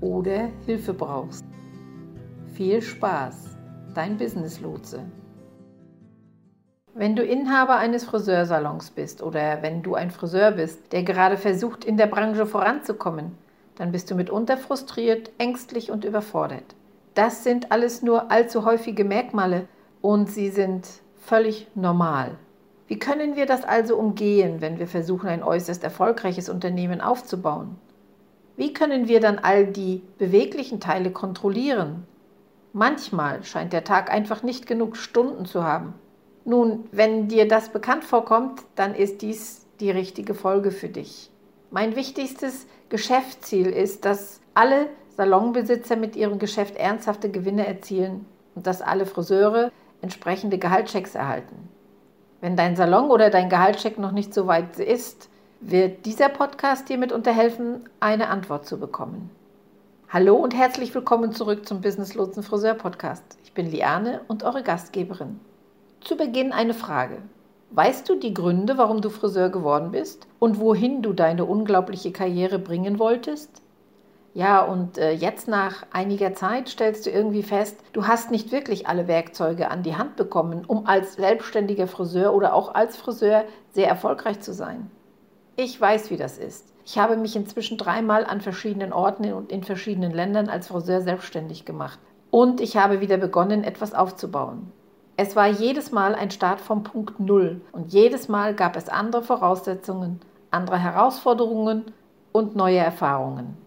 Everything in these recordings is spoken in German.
oder Hilfe brauchst. Viel Spaß, dein Business Lotse. Wenn du Inhaber eines Friseursalons bist oder wenn du ein Friseur bist, der gerade versucht, in der Branche voranzukommen, dann bist du mitunter frustriert, ängstlich und überfordert. Das sind alles nur allzu häufige Merkmale und sie sind völlig normal. Wie können wir das also umgehen, wenn wir versuchen, ein äußerst erfolgreiches Unternehmen aufzubauen? Wie können wir dann all die beweglichen Teile kontrollieren? Manchmal scheint der Tag einfach nicht genug Stunden zu haben. Nun, wenn dir das bekannt vorkommt, dann ist dies die richtige Folge für dich. Mein wichtigstes Geschäftsziel ist, dass alle Salonbesitzer mit ihrem Geschäft ernsthafte Gewinne erzielen und dass alle Friseure entsprechende Gehaltschecks erhalten. Wenn dein Salon oder dein Gehaltscheck noch nicht so weit ist, wird dieser Podcast dir mit unterhelfen, eine Antwort zu bekommen. Hallo und herzlich willkommen zurück zum Business Lotsen Friseur Podcast. Ich bin Liane und eure Gastgeberin. Zu Beginn eine Frage. Weißt du die Gründe, warum du Friseur geworden bist und wohin du deine unglaubliche Karriere bringen wolltest? Ja, und äh, jetzt nach einiger Zeit stellst du irgendwie fest, du hast nicht wirklich alle Werkzeuge an die Hand bekommen, um als selbstständiger Friseur oder auch als Friseur sehr erfolgreich zu sein. Ich weiß, wie das ist. Ich habe mich inzwischen dreimal an verschiedenen Orten und in verschiedenen Ländern als Friseur selbstständig gemacht. Und ich habe wieder begonnen, etwas aufzubauen. Es war jedes Mal ein Start vom Punkt Null und jedes Mal gab es andere Voraussetzungen, andere Herausforderungen und neue Erfahrungen.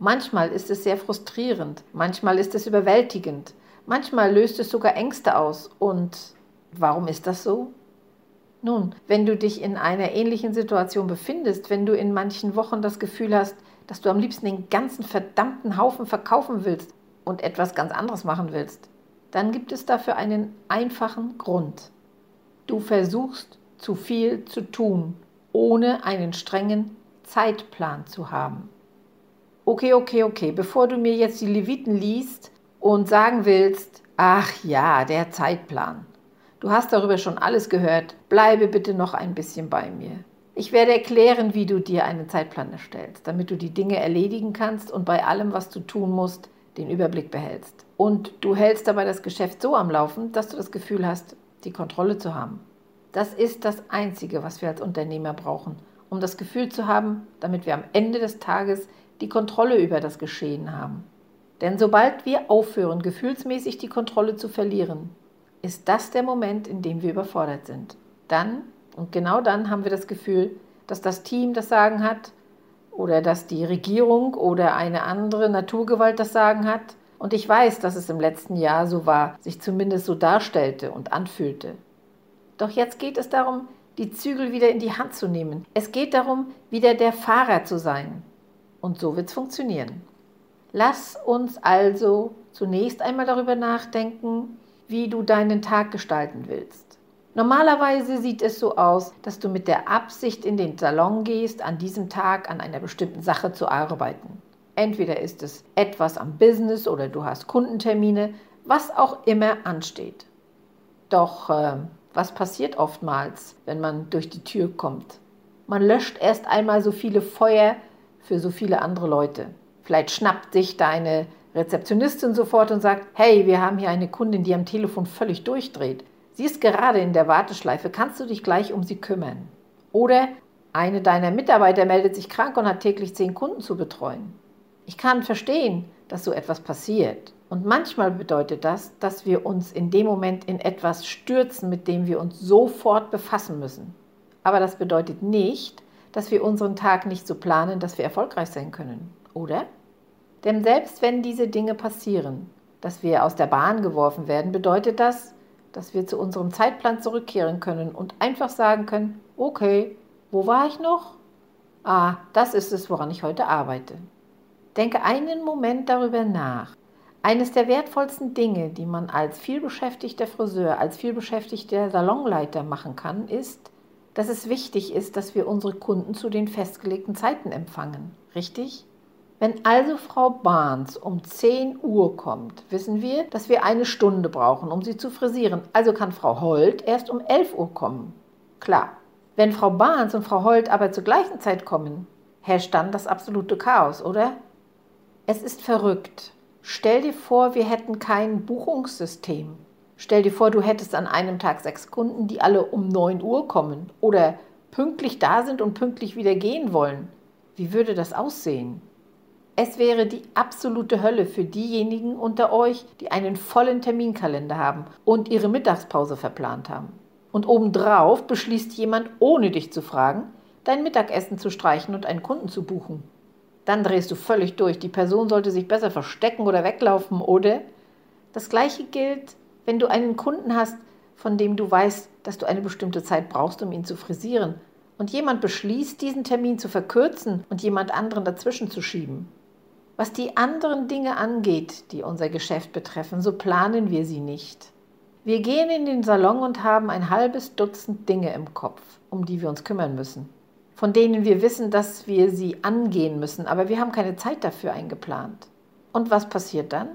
Manchmal ist es sehr frustrierend, manchmal ist es überwältigend, manchmal löst es sogar Ängste aus. Und warum ist das so? Nun, wenn du dich in einer ähnlichen Situation befindest, wenn du in manchen Wochen das Gefühl hast, dass du am liebsten den ganzen verdammten Haufen verkaufen willst und etwas ganz anderes machen willst, dann gibt es dafür einen einfachen Grund. Du versuchst zu viel zu tun, ohne einen strengen Zeitplan zu haben. Okay, okay, okay, bevor du mir jetzt die Leviten liest und sagen willst, ach ja, der Zeitplan. Du hast darüber schon alles gehört. Bleibe bitte noch ein bisschen bei mir. Ich werde erklären, wie du dir einen Zeitplan erstellst, damit du die Dinge erledigen kannst und bei allem, was du tun musst, den Überblick behältst. Und du hältst dabei das Geschäft so am Laufen, dass du das Gefühl hast, die Kontrolle zu haben. Das ist das Einzige, was wir als Unternehmer brauchen, um das Gefühl zu haben, damit wir am Ende des Tages die Kontrolle über das Geschehen haben. Denn sobald wir aufhören, gefühlsmäßig die Kontrolle zu verlieren, ist das der Moment, in dem wir überfordert sind. Dann, und genau dann haben wir das Gefühl, dass das Team das Sagen hat oder dass die Regierung oder eine andere Naturgewalt das Sagen hat. Und ich weiß, dass es im letzten Jahr so war, sich zumindest so darstellte und anfühlte. Doch jetzt geht es darum, die Zügel wieder in die Hand zu nehmen. Es geht darum, wieder der Fahrer zu sein. Und so wird es funktionieren. Lass uns also zunächst einmal darüber nachdenken, wie du deinen Tag gestalten willst. Normalerweise sieht es so aus, dass du mit der Absicht in den Salon gehst, an diesem Tag an einer bestimmten Sache zu arbeiten. Entweder ist es etwas am Business oder du hast Kundentermine, was auch immer ansteht. Doch äh, was passiert oftmals, wenn man durch die Tür kommt? Man löscht erst einmal so viele Feuer für so viele andere Leute. Vielleicht schnappt sich deine Rezeptionistin sofort und sagt, hey, wir haben hier eine Kundin, die am Telefon völlig durchdreht. Sie ist gerade in der Warteschleife, kannst du dich gleich um sie kümmern? Oder eine deiner Mitarbeiter meldet sich krank und hat täglich zehn Kunden zu betreuen. Ich kann verstehen, dass so etwas passiert. Und manchmal bedeutet das, dass wir uns in dem Moment in etwas stürzen, mit dem wir uns sofort befassen müssen. Aber das bedeutet nicht, dass wir unseren Tag nicht so planen, dass wir erfolgreich sein können, oder? Denn selbst wenn diese Dinge passieren, dass wir aus der Bahn geworfen werden, bedeutet das, dass wir zu unserem Zeitplan zurückkehren können und einfach sagen können, okay, wo war ich noch? Ah, das ist es, woran ich heute arbeite. Denke einen Moment darüber nach. Eines der wertvollsten Dinge, die man als vielbeschäftigter Friseur, als vielbeschäftigter Salonleiter machen kann, ist, dass es wichtig ist, dass wir unsere Kunden zu den festgelegten Zeiten empfangen. Richtig? Wenn also Frau Barnes um 10 Uhr kommt, wissen wir, dass wir eine Stunde brauchen, um sie zu frisieren. Also kann Frau Holt erst um 11 Uhr kommen. Klar. Wenn Frau Barnes und Frau Holt aber zur gleichen Zeit kommen, herrscht dann das absolute Chaos, oder? Es ist verrückt. Stell dir vor, wir hätten kein Buchungssystem. Stell dir vor, du hättest an einem Tag sechs Kunden, die alle um 9 Uhr kommen oder pünktlich da sind und pünktlich wieder gehen wollen. Wie würde das aussehen? Es wäre die absolute Hölle für diejenigen unter euch, die einen vollen Terminkalender haben und ihre Mittagspause verplant haben. Und obendrauf beschließt jemand, ohne dich zu fragen, dein Mittagessen zu streichen und einen Kunden zu buchen. Dann drehst du völlig durch. Die Person sollte sich besser verstecken oder weglaufen, oder? Das gleiche gilt, wenn du einen Kunden hast, von dem du weißt, dass du eine bestimmte Zeit brauchst, um ihn zu frisieren, und jemand beschließt, diesen Termin zu verkürzen und jemand anderen dazwischen zu schieben. Was die anderen Dinge angeht, die unser Geschäft betreffen, so planen wir sie nicht. Wir gehen in den Salon und haben ein halbes Dutzend Dinge im Kopf, um die wir uns kümmern müssen, von denen wir wissen, dass wir sie angehen müssen, aber wir haben keine Zeit dafür eingeplant. Und was passiert dann?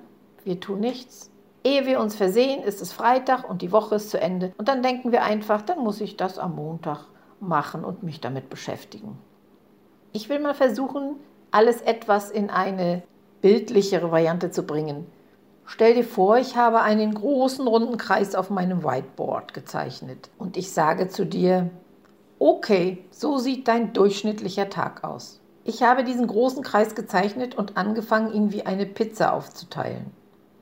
Wir tun nichts. Ehe wir uns versehen, ist es Freitag und die Woche ist zu Ende und dann denken wir einfach, dann muss ich das am Montag machen und mich damit beschäftigen. Ich will mal versuchen, alles etwas in eine bildlichere Variante zu bringen. Stell dir vor, ich habe einen großen runden Kreis auf meinem Whiteboard gezeichnet und ich sage zu dir, okay, so sieht dein durchschnittlicher Tag aus. Ich habe diesen großen Kreis gezeichnet und angefangen, ihn wie eine Pizza aufzuteilen.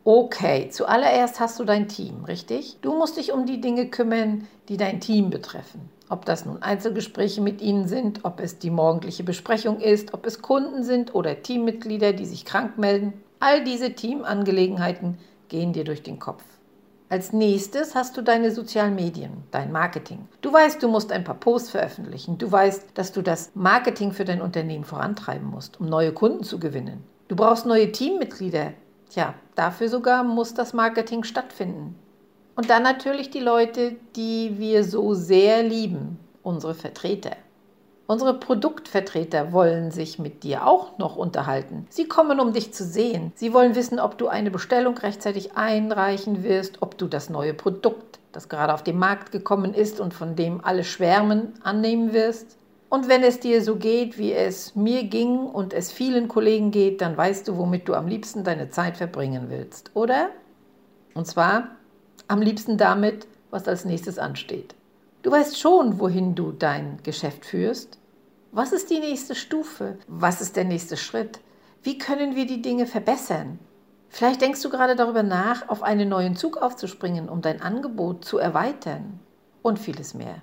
Okay, zuallererst hast du dein Team, richtig? Du musst dich um die Dinge kümmern, die dein Team betreffen. Ob das nun Einzelgespräche mit Ihnen sind, ob es die morgendliche Besprechung ist, ob es Kunden sind oder Teammitglieder, die sich krank melden. All diese Teamangelegenheiten gehen dir durch den Kopf. Als nächstes hast du deine sozialen Medien, dein Marketing. Du weißt, du musst ein paar Posts veröffentlichen. Du weißt, dass du das Marketing für dein Unternehmen vorantreiben musst, um neue Kunden zu gewinnen. Du brauchst neue Teammitglieder. Tja, dafür sogar muss das Marketing stattfinden. Und dann natürlich die Leute, die wir so sehr lieben, unsere Vertreter. Unsere Produktvertreter wollen sich mit dir auch noch unterhalten. Sie kommen, um dich zu sehen. Sie wollen wissen, ob du eine Bestellung rechtzeitig einreichen wirst, ob du das neue Produkt, das gerade auf den Markt gekommen ist und von dem alle schwärmen, annehmen wirst. Und wenn es dir so geht, wie es mir ging und es vielen Kollegen geht, dann weißt du, womit du am liebsten deine Zeit verbringen willst, oder? Und zwar am liebsten damit, was als nächstes ansteht. Du weißt schon, wohin du dein Geschäft führst. Was ist die nächste Stufe? Was ist der nächste Schritt? Wie können wir die Dinge verbessern? Vielleicht denkst du gerade darüber nach, auf einen neuen Zug aufzuspringen, um dein Angebot zu erweitern und vieles mehr.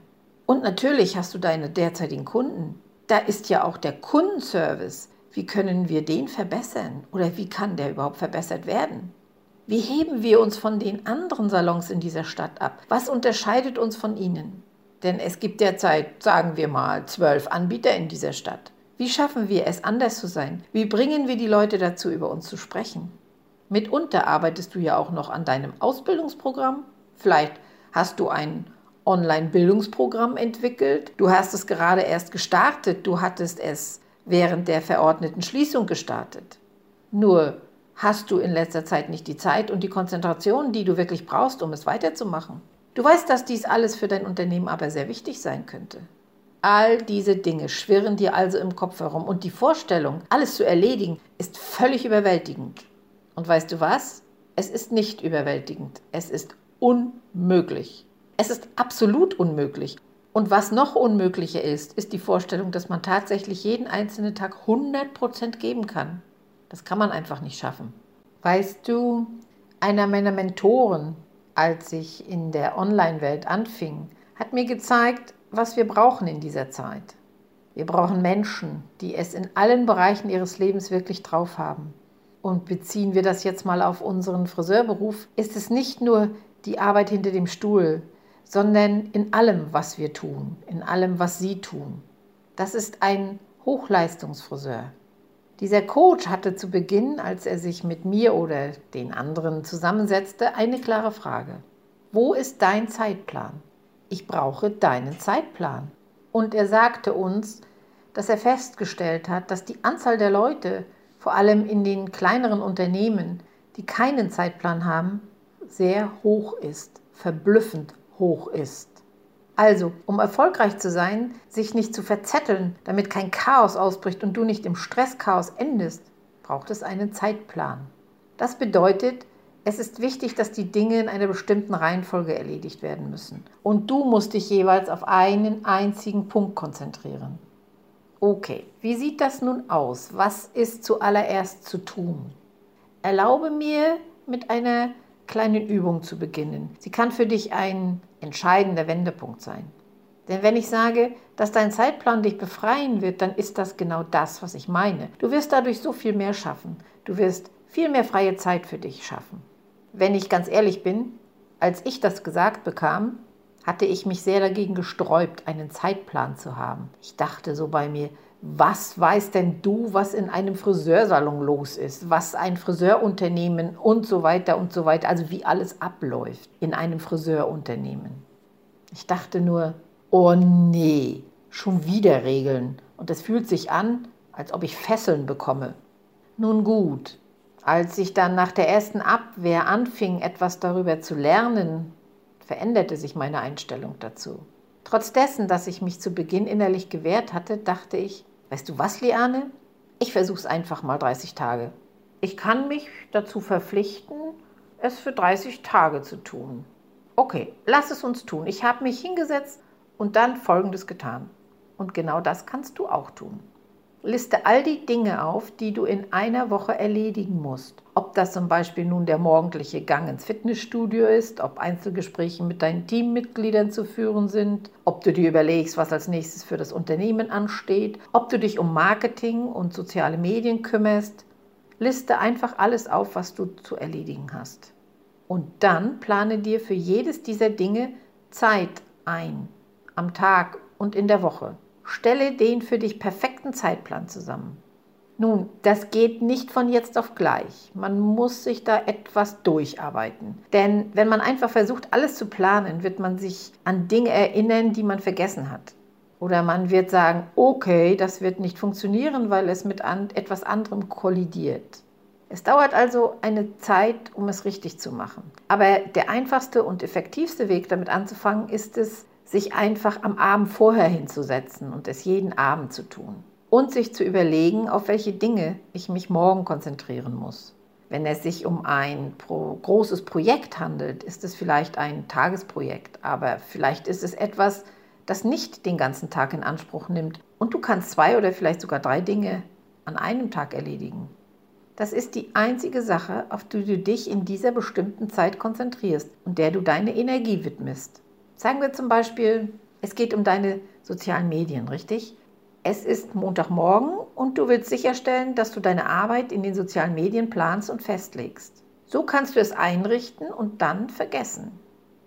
Und natürlich hast du deine derzeitigen Kunden. Da ist ja auch der Kundenservice. Wie können wir den verbessern oder wie kann der überhaupt verbessert werden? Wie heben wir uns von den anderen Salons in dieser Stadt ab? Was unterscheidet uns von ihnen? Denn es gibt derzeit, sagen wir mal, zwölf Anbieter in dieser Stadt. Wie schaffen wir es, anders zu sein? Wie bringen wir die Leute dazu, über uns zu sprechen? Mitunter arbeitest du ja auch noch an deinem Ausbildungsprogramm. Vielleicht hast du ein Online-Bildungsprogramm entwickelt. Du hast es gerade erst gestartet. Du hattest es während der verordneten Schließung gestartet. Nur hast du in letzter Zeit nicht die Zeit und die Konzentration, die du wirklich brauchst, um es weiterzumachen. Du weißt, dass dies alles für dein Unternehmen aber sehr wichtig sein könnte. All diese Dinge schwirren dir also im Kopf herum und die Vorstellung, alles zu erledigen, ist völlig überwältigend. Und weißt du was? Es ist nicht überwältigend, es ist unmöglich. Es ist absolut unmöglich. Und was noch unmöglicher ist, ist die Vorstellung, dass man tatsächlich jeden einzelnen Tag 100% geben kann. Das kann man einfach nicht schaffen. Weißt du, einer meiner Mentoren, als ich in der Online-Welt anfing, hat mir gezeigt, was wir brauchen in dieser Zeit. Wir brauchen Menschen, die es in allen Bereichen ihres Lebens wirklich drauf haben. Und beziehen wir das jetzt mal auf unseren Friseurberuf, ist es nicht nur die Arbeit hinter dem Stuhl, sondern in allem, was wir tun, in allem, was Sie tun. Das ist ein Hochleistungsfriseur. Dieser Coach hatte zu Beginn, als er sich mit mir oder den anderen zusammensetzte, eine klare Frage. Wo ist dein Zeitplan? Ich brauche deinen Zeitplan. Und er sagte uns, dass er festgestellt hat, dass die Anzahl der Leute, vor allem in den kleineren Unternehmen, die keinen Zeitplan haben, sehr hoch ist, verblüffend hoch ist. Also, um erfolgreich zu sein, sich nicht zu verzetteln, damit kein Chaos ausbricht und du nicht im Stresschaos endest, braucht es einen Zeitplan. Das bedeutet, es ist wichtig, dass die Dinge in einer bestimmten Reihenfolge erledigt werden müssen. Und du musst dich jeweils auf einen einzigen Punkt konzentrieren. Okay, wie sieht das nun aus? Was ist zuallererst zu tun? Erlaube mir, mit einer kleinen Übung zu beginnen. Sie kann für dich ein entscheidender Wendepunkt sein. Denn wenn ich sage, dass dein Zeitplan dich befreien wird, dann ist das genau das, was ich meine. Du wirst dadurch so viel mehr schaffen. Du wirst viel mehr freie Zeit für dich schaffen. Wenn ich ganz ehrlich bin, als ich das gesagt bekam, hatte ich mich sehr dagegen gesträubt, einen Zeitplan zu haben. Ich dachte so bei mir, was weißt denn du, was in einem Friseursalon los ist, was ein Friseurunternehmen und so weiter und so weiter, also wie alles abläuft in einem Friseurunternehmen. Ich dachte nur, oh nee, schon wieder Regeln und es fühlt sich an, als ob ich Fesseln bekomme. Nun gut, als ich dann nach der ersten Abwehr anfing, etwas darüber zu lernen, veränderte sich meine Einstellung dazu. Trotz dessen, dass ich mich zu Beginn innerlich gewehrt hatte, dachte ich, weißt du was, Liane? Ich versuche es einfach mal 30 Tage. Ich kann mich dazu verpflichten, es für 30 Tage zu tun. Okay, lass es uns tun. Ich habe mich hingesetzt und dann Folgendes getan. Und genau das kannst du auch tun. Liste all die Dinge auf, die du in einer Woche erledigen musst. Ob das zum Beispiel nun der morgendliche Gang ins Fitnessstudio ist, ob Einzelgespräche mit deinen Teammitgliedern zu führen sind, ob du dir überlegst, was als nächstes für das Unternehmen ansteht, ob du dich um Marketing und soziale Medien kümmerst. Liste einfach alles auf, was du zu erledigen hast. Und dann plane dir für jedes dieser Dinge Zeit ein, am Tag und in der Woche. Stelle den für dich perfekten Zeitplan zusammen. Nun, das geht nicht von jetzt auf gleich. Man muss sich da etwas durcharbeiten. Denn wenn man einfach versucht, alles zu planen, wird man sich an Dinge erinnern, die man vergessen hat. Oder man wird sagen, okay, das wird nicht funktionieren, weil es mit an etwas anderem kollidiert. Es dauert also eine Zeit, um es richtig zu machen. Aber der einfachste und effektivste Weg, damit anzufangen, ist es, sich einfach am Abend vorher hinzusetzen und es jeden Abend zu tun. Und sich zu überlegen, auf welche Dinge ich mich morgen konzentrieren muss. Wenn es sich um ein großes Projekt handelt, ist es vielleicht ein Tagesprojekt, aber vielleicht ist es etwas, das nicht den ganzen Tag in Anspruch nimmt und du kannst zwei oder vielleicht sogar drei Dinge an einem Tag erledigen. Das ist die einzige Sache, auf die du dich in dieser bestimmten Zeit konzentrierst und der du deine Energie widmest. Sagen wir zum Beispiel, es geht um deine sozialen Medien, richtig? Es ist Montagmorgen und du willst sicherstellen, dass du deine Arbeit in den sozialen Medien planst und festlegst. So kannst du es einrichten und dann vergessen.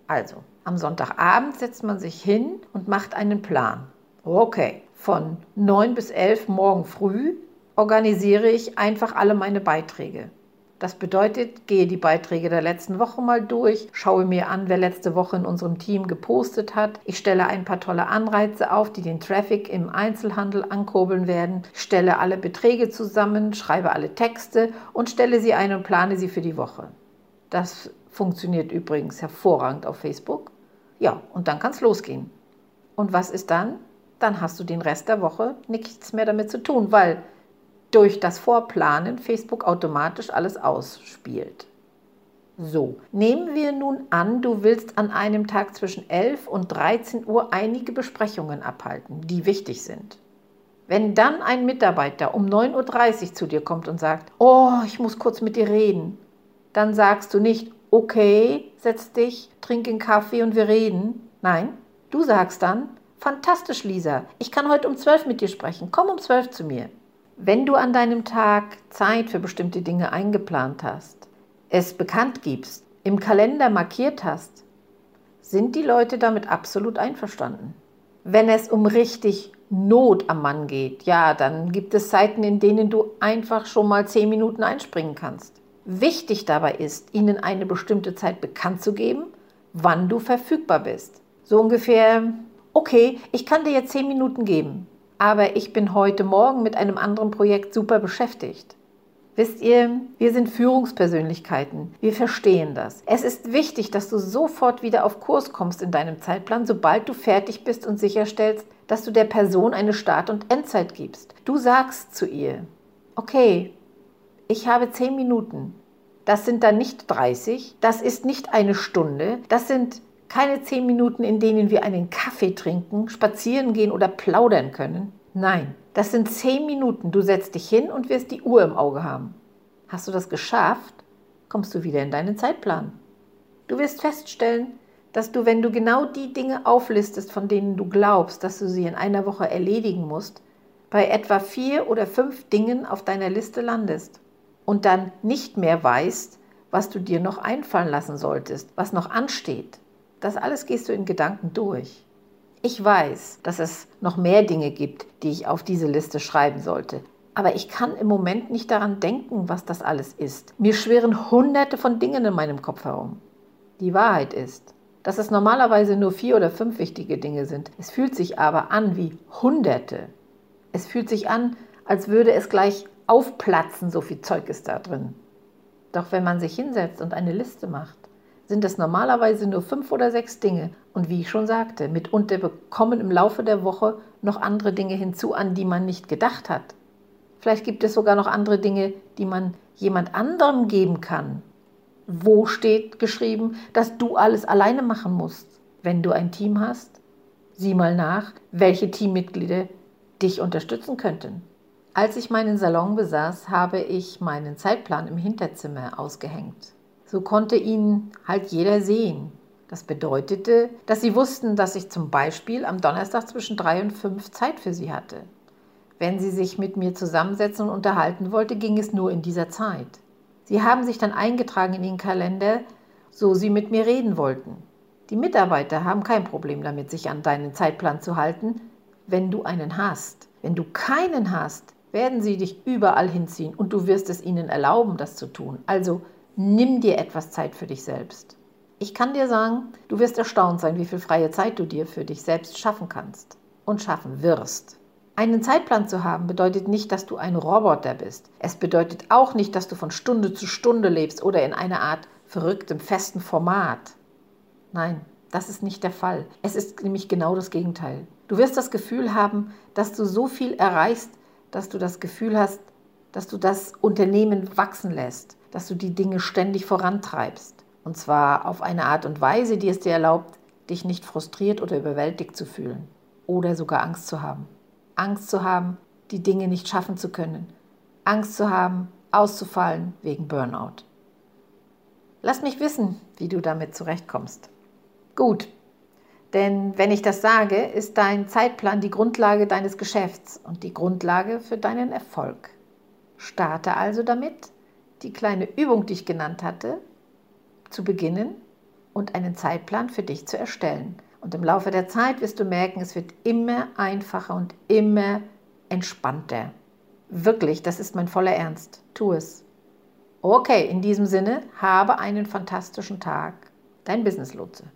Also, am Sonntagabend setzt man sich hin und macht einen Plan. Okay, von 9 bis 11 morgen früh organisiere ich einfach alle meine Beiträge. Das bedeutet, gehe die Beiträge der letzten Woche mal durch, schaue mir an, wer letzte Woche in unserem Team gepostet hat. Ich stelle ein paar tolle Anreize auf, die den Traffic im Einzelhandel ankurbeln werden, stelle alle Beträge zusammen, schreibe alle Texte und stelle sie ein und plane sie für die Woche. Das funktioniert übrigens hervorragend auf Facebook. Ja, und dann kann es losgehen. Und was ist dann? Dann hast du den Rest der Woche nichts mehr damit zu tun, weil durch das Vorplanen Facebook automatisch alles ausspielt. So, nehmen wir nun an, du willst an einem Tag zwischen 11 und 13 Uhr einige Besprechungen abhalten, die wichtig sind. Wenn dann ein Mitarbeiter um 9.30 Uhr zu dir kommt und sagt, oh, ich muss kurz mit dir reden, dann sagst du nicht, okay, setz dich, trink einen Kaffee und wir reden. Nein, du sagst dann, fantastisch, Lisa, ich kann heute um 12 mit dir sprechen, komm um 12 zu mir. Wenn du an deinem Tag Zeit für bestimmte Dinge eingeplant hast, es bekannt gibst, im Kalender markiert hast, sind die Leute damit absolut einverstanden. Wenn es um richtig Not am Mann geht, ja, dann gibt es Zeiten, in denen du einfach schon mal zehn Minuten einspringen kannst. Wichtig dabei ist, ihnen eine bestimmte Zeit bekannt zu geben, wann du verfügbar bist. So ungefähr, okay, ich kann dir jetzt zehn Minuten geben, aber ich bin heute Morgen mit einem anderen Projekt super beschäftigt. Wisst ihr, wir sind Führungspersönlichkeiten. Wir verstehen das. Es ist wichtig, dass du sofort wieder auf Kurs kommst in deinem Zeitplan, sobald du fertig bist und sicherstellst, dass du der Person eine Start- und Endzeit gibst. Du sagst zu ihr, okay, ich habe zehn Minuten. Das sind dann nicht 30, das ist nicht eine Stunde, das sind keine zehn Minuten, in denen wir einen Kaffee trinken, spazieren gehen oder plaudern können. Nein, das sind zehn Minuten. Du setzt dich hin und wirst die Uhr im Auge haben. Hast du das geschafft, kommst du wieder in deinen Zeitplan. Du wirst feststellen, dass du, wenn du genau die Dinge auflistest, von denen du glaubst, dass du sie in einer Woche erledigen musst, bei etwa vier oder fünf Dingen auf deiner Liste landest und dann nicht mehr weißt, was du dir noch einfallen lassen solltest, was noch ansteht. Das alles gehst du in Gedanken durch. Ich weiß, dass es noch mehr Dinge gibt, die ich auf diese Liste schreiben sollte. Aber ich kann im Moment nicht daran denken, was das alles ist. Mir schwirren hunderte von Dingen in meinem Kopf herum. Die Wahrheit ist, dass es normalerweise nur vier oder fünf wichtige Dinge sind. Es fühlt sich aber an wie hunderte. Es fühlt sich an, als würde es gleich aufplatzen, so viel Zeug ist da drin. Doch wenn man sich hinsetzt und eine Liste macht, sind es normalerweise nur fünf oder sechs Dinge. Und wie ich schon sagte, mitunter bekommen im Laufe der Woche noch andere Dinge hinzu, an die man nicht gedacht hat. Vielleicht gibt es sogar noch andere Dinge, die man jemand anderem geben kann. Wo steht geschrieben, dass du alles alleine machen musst, wenn du ein Team hast? Sieh mal nach, welche Teammitglieder dich unterstützen könnten. Als ich meinen Salon besaß, habe ich meinen Zeitplan im Hinterzimmer ausgehängt. So konnte ihn halt jeder sehen. Das bedeutete, dass sie wussten, dass ich zum Beispiel am Donnerstag zwischen drei und fünf Zeit für sie hatte. Wenn sie sich mit mir zusammensetzen und unterhalten wollte, ging es nur in dieser Zeit. Sie haben sich dann eingetragen in den Kalender, so sie mit mir reden wollten. Die Mitarbeiter haben kein Problem damit, sich an deinen Zeitplan zu halten, wenn du einen hast. Wenn du keinen hast, werden sie dich überall hinziehen und du wirst es ihnen erlauben, das zu tun. Also Nimm dir etwas Zeit für dich selbst. Ich kann dir sagen, du wirst erstaunt sein, wie viel freie Zeit du dir für dich selbst schaffen kannst und schaffen wirst. Einen Zeitplan zu haben bedeutet nicht, dass du ein Roboter bist. Es bedeutet auch nicht, dass du von Stunde zu Stunde lebst oder in einer Art verrücktem, festen Format. Nein, das ist nicht der Fall. Es ist nämlich genau das Gegenteil. Du wirst das Gefühl haben, dass du so viel erreichst, dass du das Gefühl hast, dass du das Unternehmen wachsen lässt, dass du die Dinge ständig vorantreibst. Und zwar auf eine Art und Weise, die es dir erlaubt, dich nicht frustriert oder überwältigt zu fühlen oder sogar Angst zu haben. Angst zu haben, die Dinge nicht schaffen zu können. Angst zu haben, auszufallen wegen Burnout. Lass mich wissen, wie du damit zurechtkommst. Gut, denn wenn ich das sage, ist dein Zeitplan die Grundlage deines Geschäfts und die Grundlage für deinen Erfolg. Starte also damit, die kleine Übung, die ich genannt hatte, zu beginnen und einen Zeitplan für dich zu erstellen. Und im Laufe der Zeit wirst du merken, es wird immer einfacher und immer entspannter. Wirklich, das ist mein voller Ernst. Tu es. Okay, in diesem Sinne, habe einen fantastischen Tag. Dein Business Lotse.